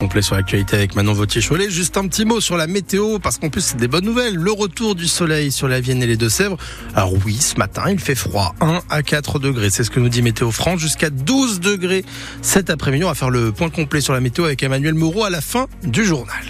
Complet sur l'actualité avec Manon Vautier-Cholet. Juste un petit mot sur la météo, parce qu'en plus c'est des bonnes nouvelles. Le retour du soleil sur la Vienne et les Deux-Sèvres. Alors oui, ce matin il fait froid, 1 à 4 degrés. C'est ce que nous dit Météo France. Jusqu'à 12 degrés cet après-midi. On va faire le point complet sur la météo avec Emmanuel Moreau à la fin du journal.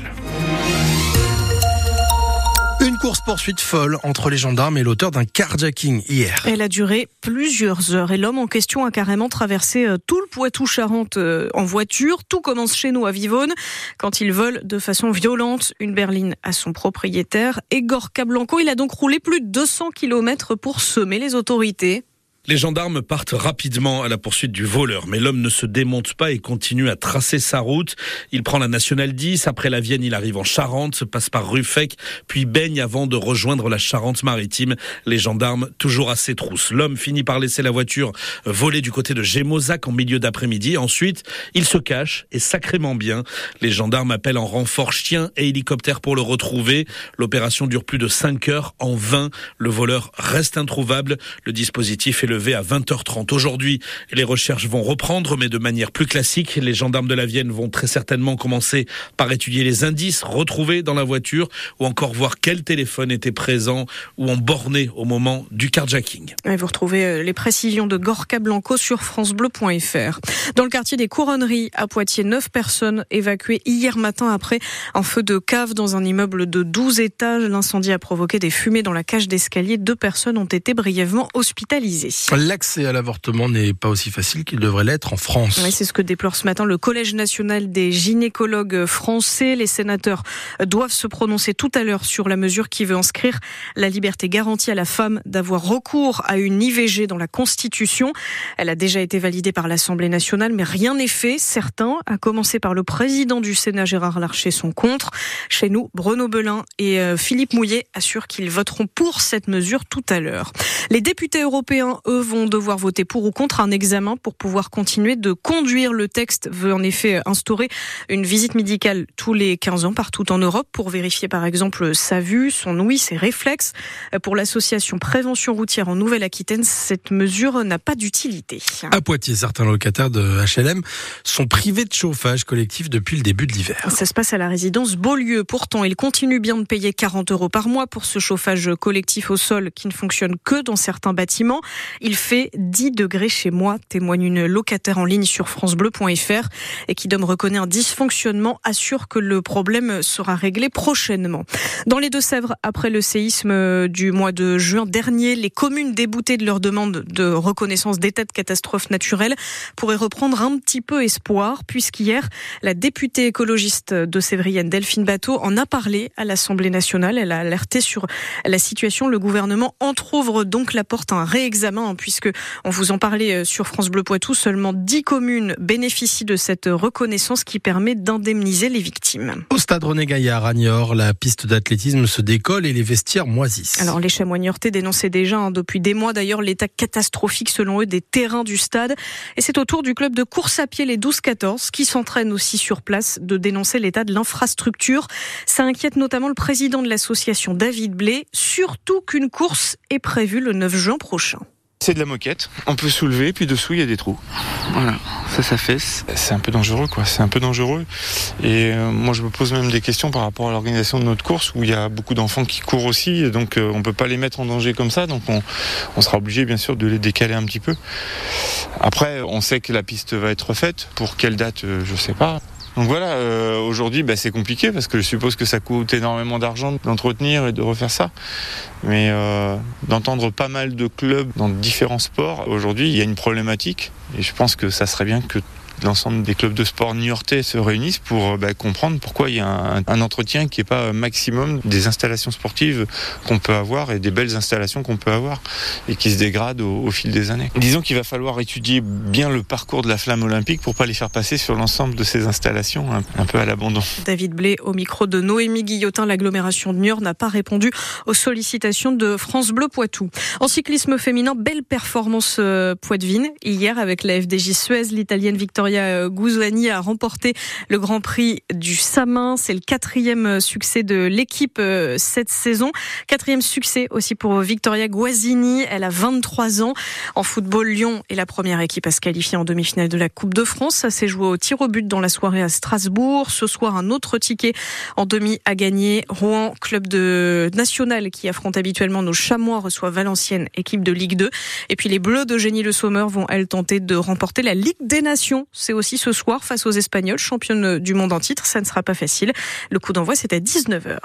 Course-poursuite folle entre les gendarmes et l'auteur d'un carjacking hier. Elle a duré plusieurs heures et l'homme en question a carrément traversé euh, tout le Poitou-Charentes euh, en voiture. Tout commence chez nous à Vivonne quand il vole de façon violente une berline à son propriétaire. Egor Cablanco, il a donc roulé plus de 200 km pour semer les autorités. Les gendarmes partent rapidement à la poursuite du voleur, mais l'homme ne se démonte pas et continue à tracer sa route. Il prend la nationale 10, après la Vienne, il arrive en Charente, passe par Ruffec, puis baigne avant de rejoindre la Charente-Maritime. Les gendarmes toujours à ses trousses. L'homme finit par laisser la voiture voler du côté de Gémozac en milieu d'après-midi. Ensuite, il se cache et sacrément bien. Les gendarmes appellent en renfort chien et hélicoptère pour le retrouver. L'opération dure plus de 5 heures en vain. Le voleur reste introuvable. Le dispositif est le à 20h30. Aujourd'hui, les recherches vont reprendre, mais de manière plus classique. Les gendarmes de la Vienne vont très certainement commencer par étudier les indices retrouvés dans la voiture ou encore voir quel téléphone était présent ou en borné au moment du carjacking. vous retrouvez euh, les précisions de Gorka Blanco sur francebleu.fr. Dans le quartier des Couronneries à Poitiers, 9 personnes évacuées hier matin après un feu de cave dans un immeuble de 12 étages. L'incendie a provoqué des fumées dans la cage d'escalier. Deux personnes ont été brièvement hospitalisées. L'accès à l'avortement n'est pas aussi facile qu'il devrait l'être en France. c'est ce que déplore ce matin le Collège national des gynécologues français. Les sénateurs doivent se prononcer tout à l'heure sur la mesure qui veut inscrire la liberté garantie à la femme d'avoir recours à une IVG dans la Constitution. Elle a déjà été validée par l'Assemblée nationale, mais rien n'est fait. Certains, à commencer par le président du Sénat Gérard Larcher, sont contre. Chez nous, Bruno Belin et euh, Philippe Mouillet assurent qu'ils voteront pour cette mesure tout à l'heure. Les députés européens, eux, vont devoir voter pour ou contre un examen pour pouvoir continuer de conduire. Le texte veut en effet instaurer une visite médicale tous les 15 ans partout en Europe pour vérifier par exemple sa vue, son ouïe, ses réflexes. Pour l'association Prévention routière en Nouvelle-Aquitaine, cette mesure n'a pas d'utilité. À Poitiers, certains locataires de HLM sont privés de chauffage collectif depuis le début de l'hiver. Ça se passe à la résidence Beaulieu. Pourtant, ils continuent bien de payer 40 euros par mois pour ce chauffage collectif au sol qui ne fonctionne que dans certains bâtiments. Il fait 10 degrés chez moi, témoigne une locataire en ligne sur francebleu.fr et qui donne reconnaît un dysfonctionnement, assure que le problème sera réglé prochainement. Dans les Deux-Sèvres, après le séisme du mois de juin dernier, les communes déboutées de leur demande de reconnaissance d'état de catastrophe naturelle pourraient reprendre un petit peu espoir, puisqu'hier, la députée écologiste de Sévrienne, Delphine Bateau, en a parlé à l'Assemblée nationale. Elle a alerté sur la situation. Le gouvernement entrouvre donc la porte à un réexamen, puisque on vous en parlait euh, sur France Bleu Poitou, seulement 10 communes bénéficient de cette reconnaissance qui permet d'indemniser les victimes. Au stade René Gaillard à Niort, la piste d'athlétisme se décolle et les vestiaires moisissent. Alors les chamois niortais dénonçaient déjà hein, depuis des mois d'ailleurs l'état catastrophique selon eux des terrains du stade. Et c'est au tour du club de course à pied les 12-14 qui s'entraînent aussi sur place de dénoncer l'état de l'infrastructure. Ça inquiète notamment le président de l'association David Blé, surtout qu'une course est prévue le 9 juin prochain. C'est de la moquette. On peut soulever, puis dessous il y a des trous. Voilà, ça, ça fesse. C'est un peu dangereux, quoi. C'est un peu dangereux. Et euh, moi, je me pose même des questions par rapport à l'organisation de notre course, où il y a beaucoup d'enfants qui courent aussi, et donc euh, on peut pas les mettre en danger comme ça. Donc on, on sera obligé, bien sûr, de les décaler un petit peu. Après, on sait que la piste va être faite. Pour quelle date, euh, je sais pas. Donc voilà, euh, aujourd'hui bah, c'est compliqué parce que je suppose que ça coûte énormément d'argent d'entretenir et de refaire ça. Mais euh, d'entendre pas mal de clubs dans différents sports, aujourd'hui il y a une problématique et je pense que ça serait bien que l'ensemble des clubs de sport new-yorkais se réunissent pour euh, bah, comprendre pourquoi il y a un, entretien qui n'est pas maximum des installations sportives qu'on peut avoir et des belles installations qu'on peut avoir et qui se dégradent au, fil des années. Disons qu'il va falloir étudier bien le parcours de la flamme olympique pour pas les faire passer sur l'ensemble de ces installations un, peu à l'abandon. David Blé au micro de Noémie Guillotin, l'agglomération de Niort n'a pas répondu aux sollicitations de France Bleu Poitou. En cyclisme féminin, belle performance euh, Poitvine hier avec la FDJ Suez, l'italienne Victoria Victoria Gouzouani a remporté le Grand Prix du Samin. C'est le quatrième succès de l'équipe cette saison. Quatrième succès aussi pour Victoria Guasini. Elle a 23 ans. En football, Lyon est la première équipe à se qualifier en demi-finale de la Coupe de France. Ça s'est joué au tir au but dans la soirée à Strasbourg. Ce soir, un autre ticket en demi à gagner. Rouen, club de national qui affronte habituellement nos Chamois, reçoit Valenciennes, équipe de Ligue 2. Et puis les Bleus d'Eugénie Le Sommer vont, elles, tenter de remporter la Ligue des Nations. C'est aussi ce soir face aux Espagnols, championnes du monde en titre. Ça ne sera pas facile. Le coup d'envoi, c'est à 19h.